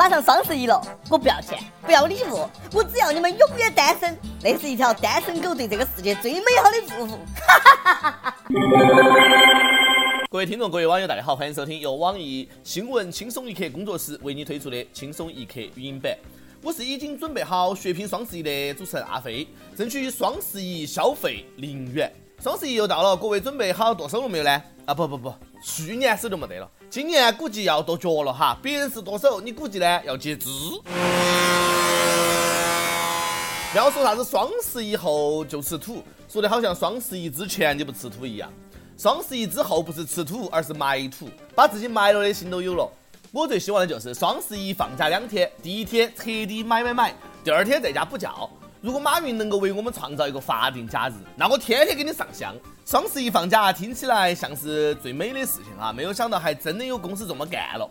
马上双十一了，我不要钱，不要礼物，我只要你们永远单身。那是一条单身狗对这个世界最美好的祝福。各位听众，各位网友，大家好，欢迎收听由网易新闻轻松一刻工作室为你推出的轻松一刻语音版。我是已经准备好血拼双十一的主持人阿飞，争取双十一消费零元。双十一又到了，各位准备好剁手了没有呢？啊不不不，去年手就没得了，今年估计要剁脚了哈。别人是剁手，你估计呢要截肢。不要说啥子双十一后就吃土，说的好像双十一之前就不吃土一样。双十一之后不是吃土，而是埋土，把自己埋了的心都有了。我最希望的就是双十一放假两天，第一天彻底买买买，第二天在家补觉。如果马云能够为我们创造一个法定假日，那我天天给你上香。双十一放假听起来像是最美的事情啊，没有想到还真的有公司这么干了。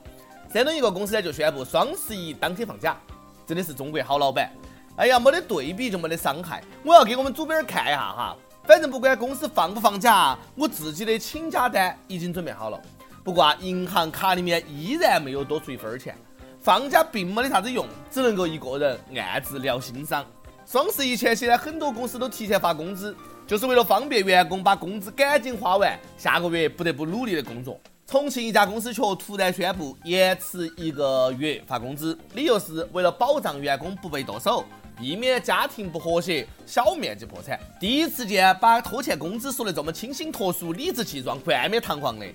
山东一个公司呢就宣布双十一当天放假，真的是中国好老板。哎呀，没得对比就没得伤害。我要给我们主编看一下哈，反正不管公司放不放假，我自己的请假单已经准备好了。不过啊，银行卡里面依然没有多出一分钱，放假并没得啥子用，只能够一个人暗自疗心伤。双十一前夕呢，很多公司都提前发工资，就是为了方便员工把工资赶紧花完，下个月不得不努力的工作。重庆一家公司却突然宣布延迟一个月发工资，理由是为了保障员工不被剁手，避免家庭不和谐、小面积破产。第一次见把拖欠工资说的这么清新脱俗、理直气壮、冠冕堂皇的。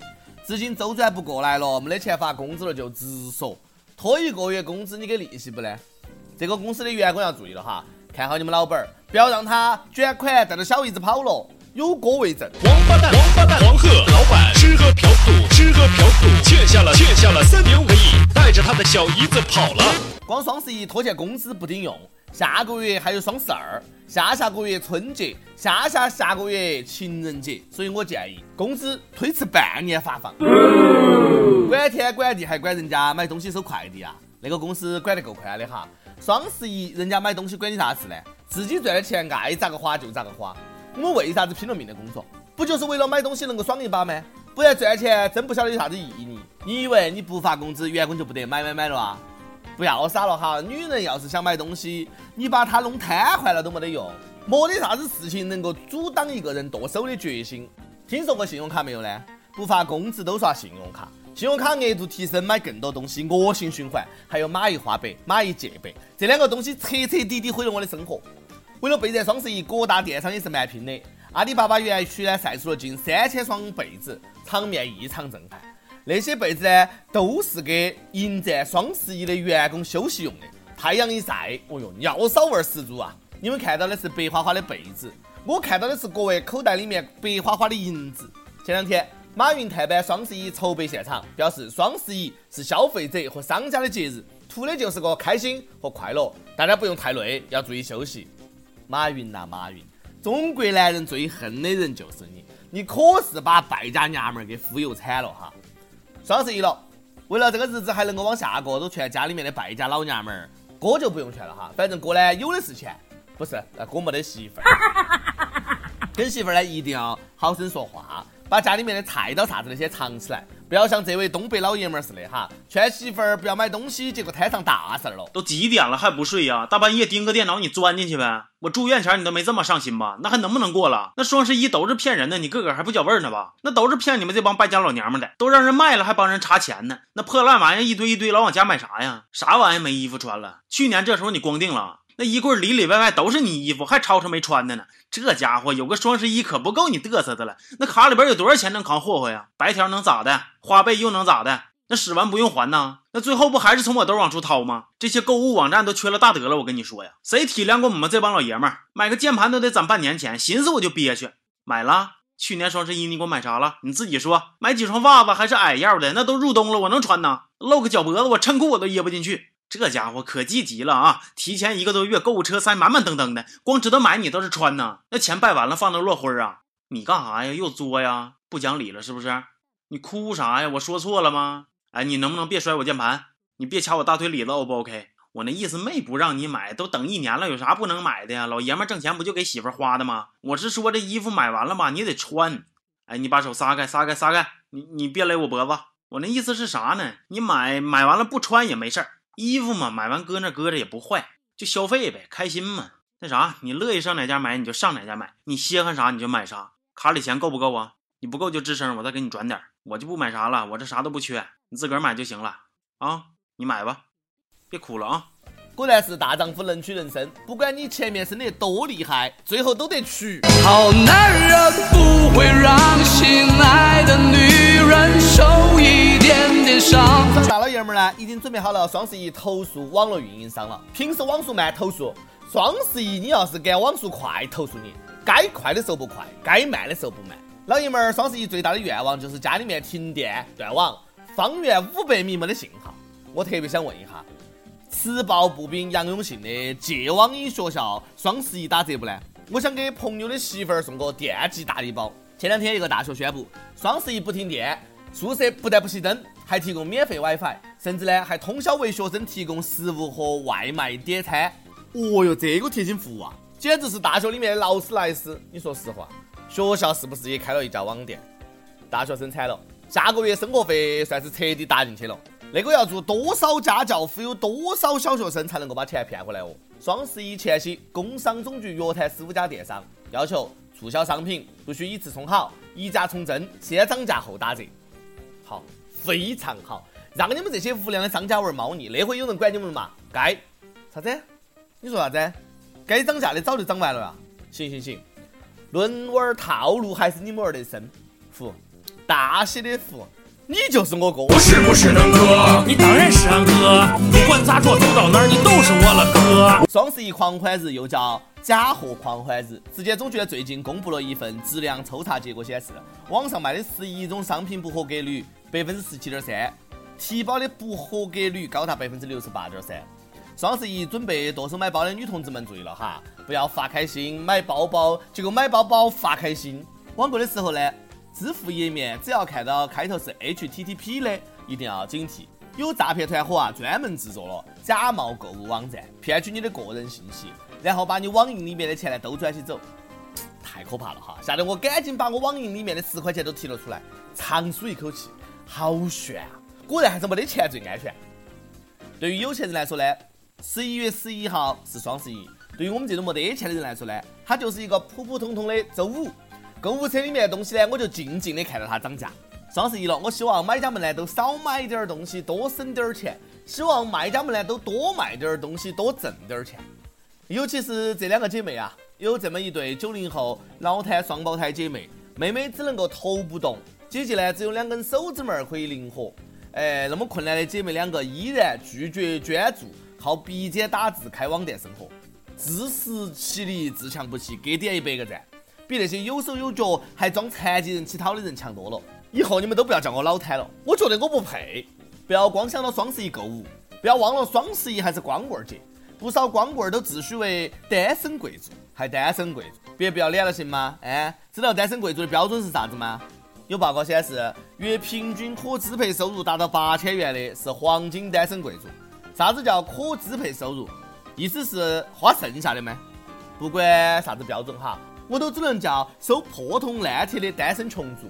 资金周转不过来了，没得钱发工资了就直说，拖一个月工资你给利息不呢？这个公司的员工要注意了哈，看好你们老板儿，不要让他卷款带着小姨子跑了，有锅为证。王八蛋，王八蛋，黄鹤老板吃喝嫖赌，吃喝嫖赌，欠下了欠下了三点五个亿，带着他的小姨子跑了。光双十一拖欠工资不顶用，下个月还有双十二，下下个月春节，下下下个月情人节，所以我建议工资推迟半年发放。管天管地还管人家买东西收快递啊？那个公司管得够宽的哈。双十一人家买东西管你啥事呢？自己赚的钱爱咋个花就咋个花。我们为啥子拼了命的工作？不就是为了买东西能够爽一把吗？不然赚钱真不晓得有啥子意义。你以为你不发工资，员工就不得买买买了啊？不要傻了哈！女人要是想买东西，你把她弄瘫痪了都没得用。没得啥子事情能够阻挡一个人剁手的决心。听说过信用卡没有呢？不发工资都刷信用卡，信用卡额度提升买更多东西，恶性循环。还有蚂蚁花呗、蚂蚁借呗，这两个东西彻彻底底毁了我的生活。为了备战双十一，各大电商也是蛮拼的。阿里巴巴园区呢晒出了近三千双被子，场面异常震撼。那些被子呢，都是给迎战双十一的员工休息用的。太阳一晒，哦哟，尿骚味十足啊！你们看到的是白花花的被子，我看到的是各位口袋里面白花花的银子。前两天，马云探班双十一筹备现场，表示双十一是消费者和商家的节日，图的就是个开心和快乐，大家不用太累，要注意休息。马云呐，马云，中国男人最恨的人就是你，你可是把败家娘们儿给忽悠惨了哈！双十一了，为了这个日子还能够往下过，都劝家里面的败家老娘们儿，哥就不用劝了哈，反正哥呢有的是钱，不是，哥没得媳妇儿，跟媳妇儿呢一定要好生说话，把家里面的菜刀啥子那些藏起来，不要像这位东北老爷们儿似的哈，劝媳妇儿不要买东西，结果摊上大事儿了。都几点了还不睡呀？大半夜盯个电脑，你钻进去呗。我住院前你都没这么上心吧？那还能不能过了？那双十一都是骗人的，你个个还不觉味儿呢吧？那都是骗你们这帮败家老娘们的，都让人卖了还帮人查钱呢。那破烂玩意一堆一堆，老往家买啥呀？啥玩意没衣服穿了？去年这时候你光腚了，那衣柜里里外外都是你衣服，还吵吵没穿的呢。这家伙有个双十一可不够你嘚瑟的了。那卡里边有多少钱能扛霍霍呀？白条能咋的？花呗又能咋的？那使完不用还呐？那最后不还是从我兜往出掏吗？这些购物网站都缺了大德了，我跟你说呀，谁体谅过我们这帮老爷们儿？买个键盘都得攒半年钱，寻思我就憋屈。买了，去年双十一你给我买啥了？你自己说。买几双袜子还是矮腰的，那都入冬了，我能穿呐？露个脚脖子，我衬裤我都掖不进去。这家伙可积极了啊！提前一个多月，购物车塞满满登登的，光知道买你倒是穿呐。那钱败完了，放那落灰啊？你干啥呀？又作呀？不讲理了是不是？你哭啥呀？我说错了吗？哎，你能不能别摔我键盘？你别掐我大腿里子，O 不 OK？我那意思没不让你买，都等一年了，有啥不能买的呀？老爷们挣钱不就给媳妇花的吗？我是说这衣服买完了吧，你得穿。哎，你把手撒开，撒开，撒开！你你别勒我脖子。我那意思是啥呢？你买买完了不穿也没事儿，衣服嘛，买完搁那搁着也不坏，就消费呗，开心嘛。那啥，你乐意上哪家买你就上哪家买，你稀罕啥你就买啥。卡里钱够不够啊？你不够就吱声，我再给你转点。我就不买啥了，我这啥都不缺，你自个儿买就行了啊。你买吧，别哭了啊。果然是大丈夫能屈能伸，不管你前面生的多厉害，最后都得娶。好男人不会让心爱的女人受一点点伤。大老爷们儿呢，已经准备好了双十一投诉网络运营商了。平时网速慢投诉，双十一你要是敢网速快投诉你，该快的时候不快，该慢的时候不慢。老爷们儿双十一最大的愿望就是家里面停电断网，方圆五百米没得信号。我特别想问一下。磁暴步兵杨永信的戒网瘾学校双十一打折不呢？我想给朋友的媳妇儿送个电击大礼包。前两天一个大学宣布，双十一不停电，宿舍不但不熄灯，还提供免费 WiFi，甚至呢还通宵为学生提供食物和外卖点餐。哦哟，这个贴心服务啊，简直是大学里面的劳斯莱斯。你说实话，学校是不是也开了一家网店？大学生惨了，下个月生活费算是彻底打进去了。那个要做多少家教，忽悠多少小学生才能够把钱骗回来哦？双十一前夕，工商总局约谈十五家电商，要求促销商品不许以次充好，一价从真，先涨价后打折。好，非常好，让你们这些无良的商家玩猫腻，那会有人管你们嘛？该啥子？你说啥子？该涨价的早就涨完了呀！行行行，论玩套路还是你们玩的深，服，大写的服。你就是我哥，我是不是能哥？你当然是俺哥，不管咋着，走到哪儿你都是我了哥。双十一狂欢日又叫假货狂欢日，质检总局最近公布了一份质量抽查结果，显示网上卖的十一种商品不合格率百分之十七点三，提包的不合格率高达百分之六十八点三。双十一准备剁手买包的女同志们注意了哈，不要发开心买包包，结果买包包发开心。网购的时候呢？支付页面只要看到开头是 HTTP 的，一定要警惕。有诈骗团伙啊，专门制作了假冒购物网站，骗取你的个人信息，然后把你网银里面的钱呢都转起走，太可怕了哈！吓得我赶紧把我网银里面的十块钱都提了出来，长舒一口气，好悬啊！果然还是没得钱最安全。对于有钱人来说呢，十一月十一号是双十一；对于我们这种没得钱的人来说呢，它就是一个普普通通的周五。购物车里面的东西呢，我就静静的看着它涨价。双十一了，我希望买家们呢都少买点东西，多省点钱；希望卖家们呢都多卖点东西，多挣点钱。尤其是这两个姐妹啊，有这么一对九零后脑瘫双胞胎姐妹，妹妹只能够头不动，姐姐呢只有两根手指门可以灵活。哎，那么困难的姐妹两个依然拒绝捐助，靠鼻尖打字开网店生活，自食其力，自强不息，给点一百个赞。比那些有手有脚还装残疾人乞讨的人强多了。以后你们都不要叫我脑瘫了，我觉得我不配。不要光想到双十一购物，不要忘了双十一还是光棍节。不少光棍儿都自诩为单身贵族，还单身贵族，别不要脸了行吗？哎，知道单身贵族的标准是啥子吗？有报告显示，月平均可支配收入达到八千元的是黄金单身贵族。啥子叫可支配收入？意思是花剩下的吗？不管啥子标准哈。我都只能叫收破铜烂铁的单身穷族。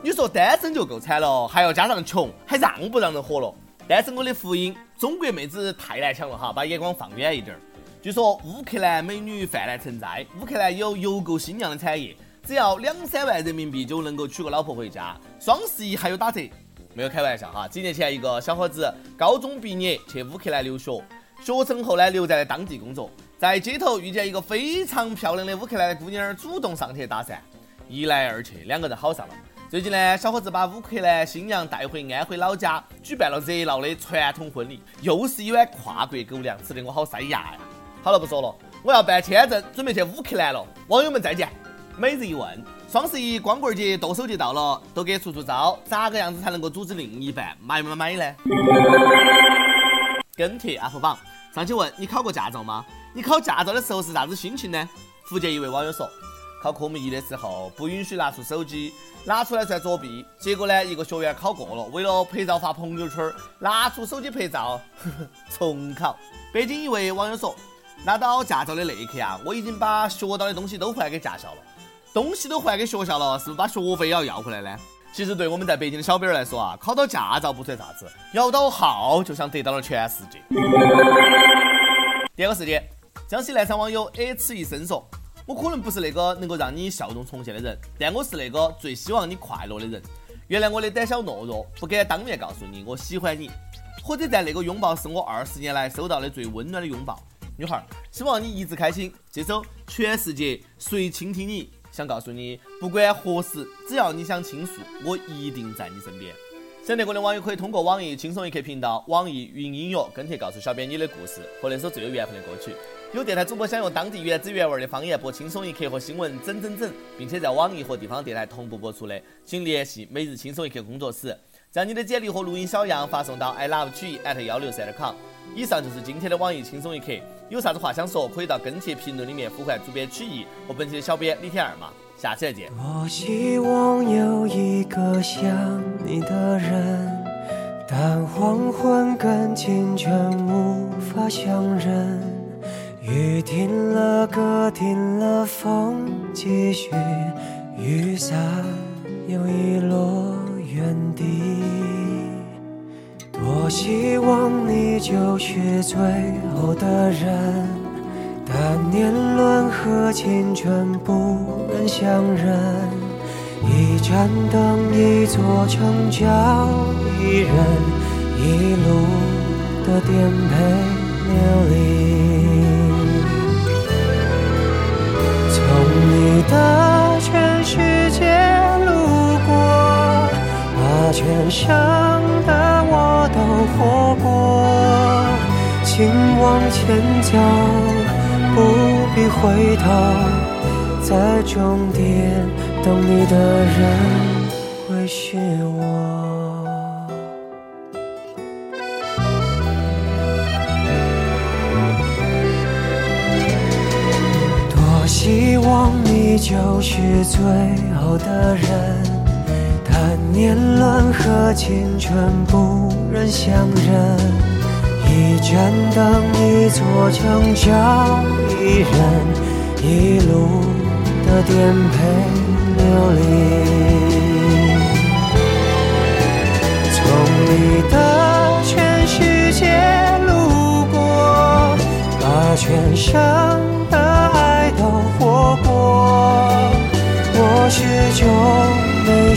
你说单身就够惨了，还要加上穷，还让不让人活了？单身狗的福音，中国妹子太难抢了哈，把眼光放远一点。据说乌克兰美女泛滥成灾，乌克兰有邮购新娘的产业，只要两三万人民币就能够娶个老婆回家。双十一还有打折，没有开玩笑哈。几年前一个小伙子高中毕业去乌克兰留学，学成后呢留在了当地工作。在街头遇见一个非常漂亮的乌克兰的姑娘，主动上去搭讪，一来二去，两个人好上了。最近呢，小伙子把乌克兰新娘带回安徽老家，举办了热闹的传统婚礼，又是一碗跨国狗粮，吃得我好塞牙呀！好了，不说了，我要办签证，准备去乌克兰了。网友们再见。每日一问：双十一、光棍节剁手节到了，都给出出招，咋个样子才能够组织另一半买买买呢？跟帖 UP 榜，上去问你考过驾照吗？你考驾照的时候是啥子心情呢？福建一位网友说，考科目一的时候不允许拿出手机，拿出来算作弊。结果呢，一个学员考过了，为了拍照发朋友圈，拿出手机拍照呵呵，重考。北京一位网友说，拿到驾照的那一刻啊，我已经把学到的东西都还给驾校了，东西都还给学校了，是不是把学费也要要回来呢？其实对我们在北京的小兵来说啊，考到驾照不算啥子，摇到号就像得到了全世界。第二个事件，江西南昌网友 H 一生说：“我可能不是那个能够让你笑容重现的人，但我是那个最希望你快乐的人。原谅我的胆小懦弱，不敢当面告诉你我喜欢你，或者在那个拥抱是我二十年来收到的最温暖的拥抱。女孩，希望你一直开心。这首《全世界谁倾听你》，想告诉你，不管何时，只要你想倾诉，我一定在你身边。”想听过的网友可以通过网易轻松一刻频道、网易云音乐跟帖告诉小编你的故事和那首最有缘分的歌曲。有电台主播想用当地原汁原味的方言播轻松一刻和新闻整整整，并且在网易和地方电台同步播出的，请联系每日轻松一刻工作室，将你的简历和录音小样发送到 i love 曲艺 at 幺六三点 com。以上就是今天的网易轻松一刻，有啥子话想说，可以到跟帖评论里面呼唤主编曲艺和本期的小编李天二嘛。下期再见。我希望有一个像你的人，但黄昏跟清晨无法相认。雨停了，歌停了，风继续，雨伞又遗落原地。多希望你就是最后的人。但年轮和青春不忍相认，一盏灯，一座城，叫一人，一路的颠沛流离。你的全世界路过，把全盛的我都活过，请往前走。不必回头，在终点等你的人你就是最后的人，但年轮和青春不忍相认。一盏灯，一座城，找一人，一路的颠沛流离。从你的全世界路过，把全生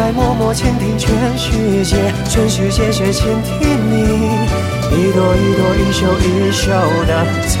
在默默倾听全世界，全世界却倾听你，一朵一朵，一首一首的曾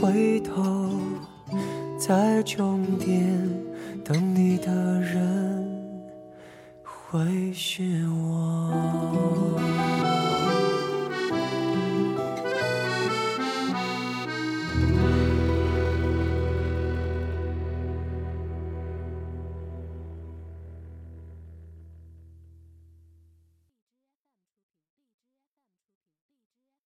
回头，在终点等你的人会是我。